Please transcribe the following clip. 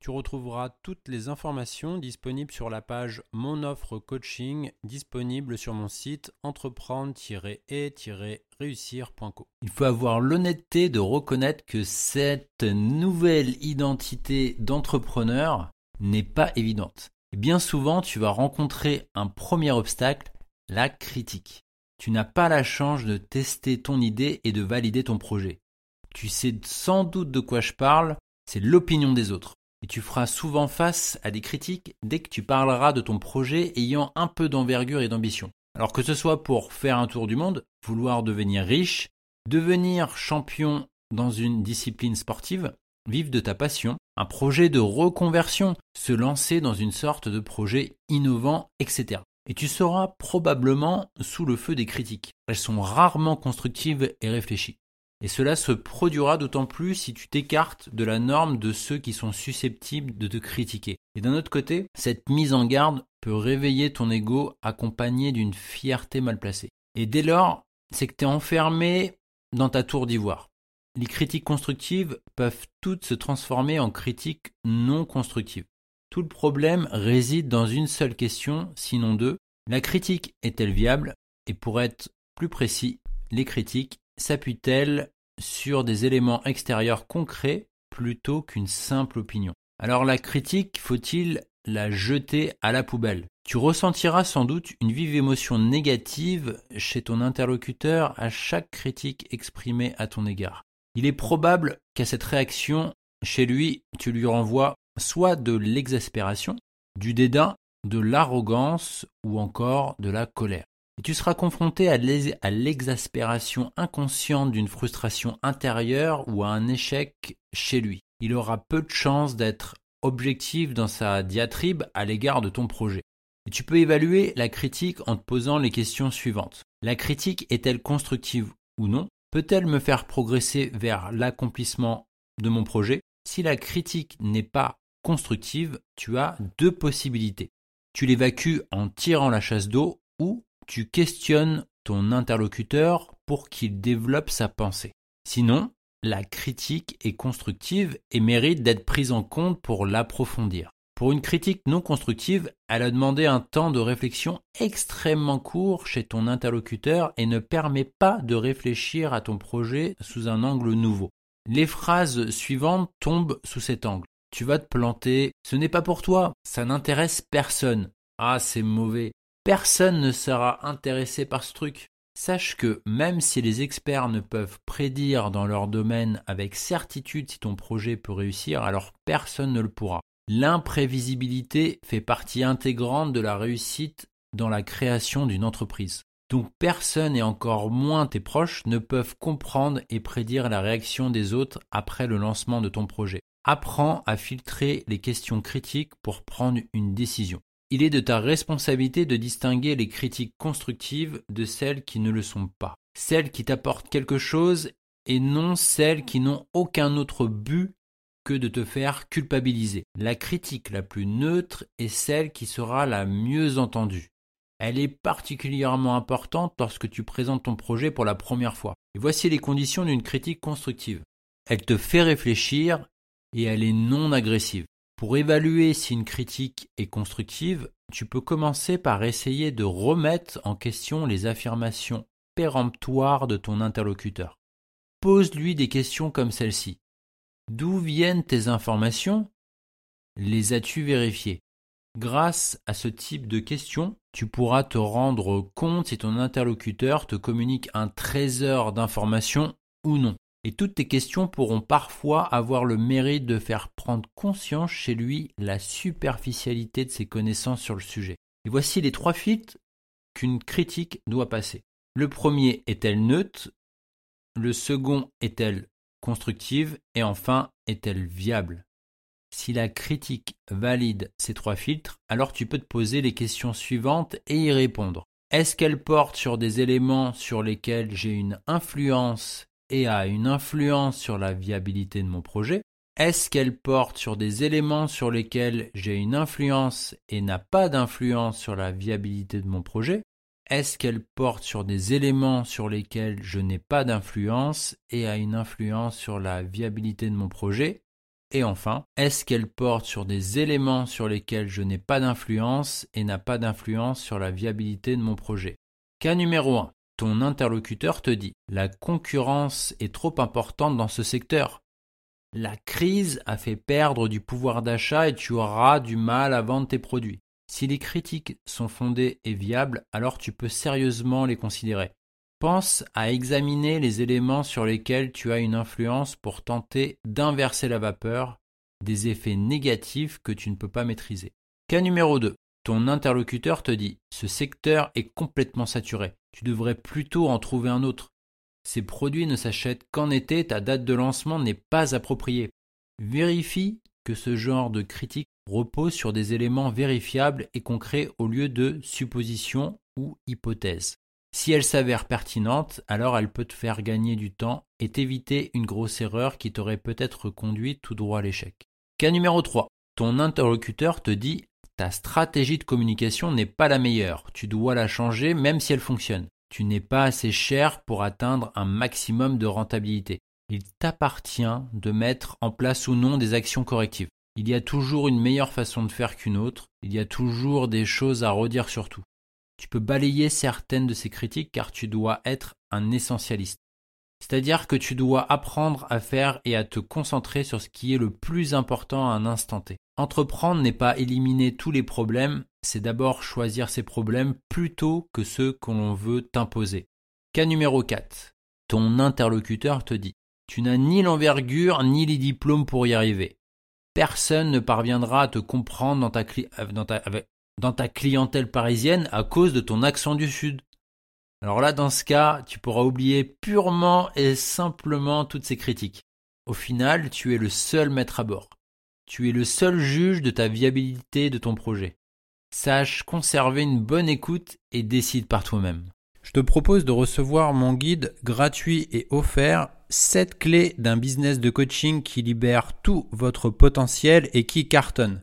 Tu retrouveras toutes les informations disponibles sur la page Mon offre coaching disponible sur mon site entreprendre-et-réussir.co. Il faut avoir l'honnêteté de reconnaître que cette nouvelle identité d'entrepreneur n'est pas évidente. bien souvent, tu vas rencontrer un premier obstacle, la critique. Tu n'as pas la chance de tester ton idée et de valider ton projet. Tu sais sans doute de quoi je parle, c'est l'opinion des autres. Et tu feras souvent face à des critiques dès que tu parleras de ton projet ayant un peu d'envergure et d'ambition. Alors que ce soit pour faire un tour du monde, vouloir devenir riche, devenir champion dans une discipline sportive, vivre de ta passion, un projet de reconversion, se lancer dans une sorte de projet innovant, etc. Et tu seras probablement sous le feu des critiques. Elles sont rarement constructives et réfléchies. Et cela se produira d'autant plus si tu t'écartes de la norme de ceux qui sont susceptibles de te critiquer. Et d'un autre côté, cette mise en garde peut réveiller ton ego accompagné d'une fierté mal placée. Et dès lors, c'est que tu es enfermé dans ta tour d'ivoire. Les critiques constructives peuvent toutes se transformer en critiques non constructives. Tout le problème réside dans une seule question, sinon deux. La critique est-elle viable? Et pour être plus précis, les critiques s'appuie-t-elle sur des éléments extérieurs concrets plutôt qu'une simple opinion? Alors la critique, faut-il la jeter à la poubelle? Tu ressentiras sans doute une vive émotion négative chez ton interlocuteur à chaque critique exprimée à ton égard. Il est probable qu'à cette réaction, chez lui, tu lui renvoies soit de l'exaspération, du dédain, de l'arrogance ou encore de la colère. Et tu seras confronté à l'exaspération inconsciente d'une frustration intérieure ou à un échec chez lui. Il aura peu de chances d'être objectif dans sa diatribe à l'égard de ton projet. Et tu peux évaluer la critique en te posant les questions suivantes. La critique est-elle constructive ou non? Peut-elle me faire progresser vers l'accomplissement de mon projet? Si la critique n'est pas constructive, tu as deux possibilités. Tu l'évacues en tirant la chasse d'eau ou tu questionnes ton interlocuteur pour qu'il développe sa pensée. Sinon, la critique est constructive et mérite d'être prise en compte pour l'approfondir. Pour une critique non constructive, elle a demandé un temps de réflexion extrêmement court chez ton interlocuteur et ne permet pas de réfléchir à ton projet sous un angle nouveau. Les phrases suivantes tombent sous cet angle. Tu vas te planter, ce n'est pas pour toi, ça n'intéresse personne. Ah, c'est mauvais. Personne ne sera intéressé par ce truc. Sache que même si les experts ne peuvent prédire dans leur domaine avec certitude si ton projet peut réussir, alors personne ne le pourra. L'imprévisibilité fait partie intégrante de la réussite dans la création d'une entreprise. Donc personne et encore moins tes proches ne peuvent comprendre et prédire la réaction des autres après le lancement de ton projet. Apprends à filtrer les questions critiques pour prendre une décision. Il est de ta responsabilité de distinguer les critiques constructives de celles qui ne le sont pas. Celles qui t'apportent quelque chose et non celles qui n'ont aucun autre but que de te faire culpabiliser. La critique la plus neutre est celle qui sera la mieux entendue. Elle est particulièrement importante lorsque tu présentes ton projet pour la première fois. Et voici les conditions d'une critique constructive. Elle te fait réfléchir et elle est non agressive. Pour évaluer si une critique est constructive, tu peux commencer par essayer de remettre en question les affirmations péremptoires de ton interlocuteur. Pose-lui des questions comme celle-ci. D'où viennent tes informations? Les as-tu vérifiées? Grâce à ce type de questions, tu pourras te rendre compte si ton interlocuteur te communique un trésor d'informations ou non. Et toutes tes questions pourront parfois avoir le mérite de faire prendre conscience chez lui la superficialité de ses connaissances sur le sujet. Et voici les trois filtres qu'une critique doit passer. Le premier est-elle neutre? Le second est-elle constructive? Et enfin, est-elle viable? Si la critique valide ces trois filtres, alors tu peux te poser les questions suivantes et y répondre. Est-ce qu'elle porte sur des éléments sur lesquels j'ai une influence et a une influence sur la viabilité de mon projet Est-ce qu'elle porte sur des éléments sur lesquels j'ai une influence et n'a pas d'influence sur la viabilité de mon projet? Est-ce qu'elle porte sur des éléments sur lesquels je n'ai pas d'influence et a une influence sur la viabilité de mon projet? Et enfin, est-ce qu'elle porte sur des éléments sur lesquels je n'ai pas d'influence et n'a pas d'influence sur la viabilité de mon projet? Cas numéro 1. Ton interlocuteur te dit La concurrence est trop importante dans ce secteur. La crise a fait perdre du pouvoir d'achat et tu auras du mal à vendre tes produits. Si les critiques sont fondées et viables, alors tu peux sérieusement les considérer. Pense à examiner les éléments sur lesquels tu as une influence pour tenter d'inverser la vapeur des effets négatifs que tu ne peux pas maîtriser. Cas numéro 2. Ton interlocuteur te dit Ce secteur est complètement saturé. Tu devrais plutôt en trouver un autre. Ces produits ne s'achètent qu'en été, ta date de lancement n'est pas appropriée. Vérifie que ce genre de critique repose sur des éléments vérifiables et concrets au lieu de suppositions ou hypothèses. Si elle s'avère pertinente, alors elle peut te faire gagner du temps et t'éviter une grosse erreur qui t'aurait peut-être conduit tout droit à l'échec. Cas numéro 3. Ton interlocuteur te dit ta stratégie de communication n'est pas la meilleure, tu dois la changer même si elle fonctionne. Tu n'es pas assez cher pour atteindre un maximum de rentabilité. Il t'appartient de mettre en place ou non des actions correctives. Il y a toujours une meilleure façon de faire qu'une autre, il y a toujours des choses à redire sur tout. Tu peux balayer certaines de ces critiques car tu dois être un essentialiste. C'est-à-dire que tu dois apprendre à faire et à te concentrer sur ce qui est le plus important à un instant T. Entreprendre n'est pas éliminer tous les problèmes, c'est d'abord choisir ces problèmes plutôt que ceux que l'on veut t'imposer. Cas numéro 4. Ton interlocuteur te dit Tu n'as ni l'envergure ni les diplômes pour y arriver. Personne ne parviendra à te comprendre dans ta, ta, dans ta clientèle parisienne à cause de ton accent du Sud. Alors là, dans ce cas, tu pourras oublier purement et simplement toutes ces critiques. Au final, tu es le seul maître à bord. Tu es le seul juge de ta viabilité de ton projet. Sache conserver une bonne écoute et décide par toi-même. Je te propose de recevoir mon guide gratuit et offert 7 clés d'un business de coaching qui libère tout votre potentiel et qui cartonne.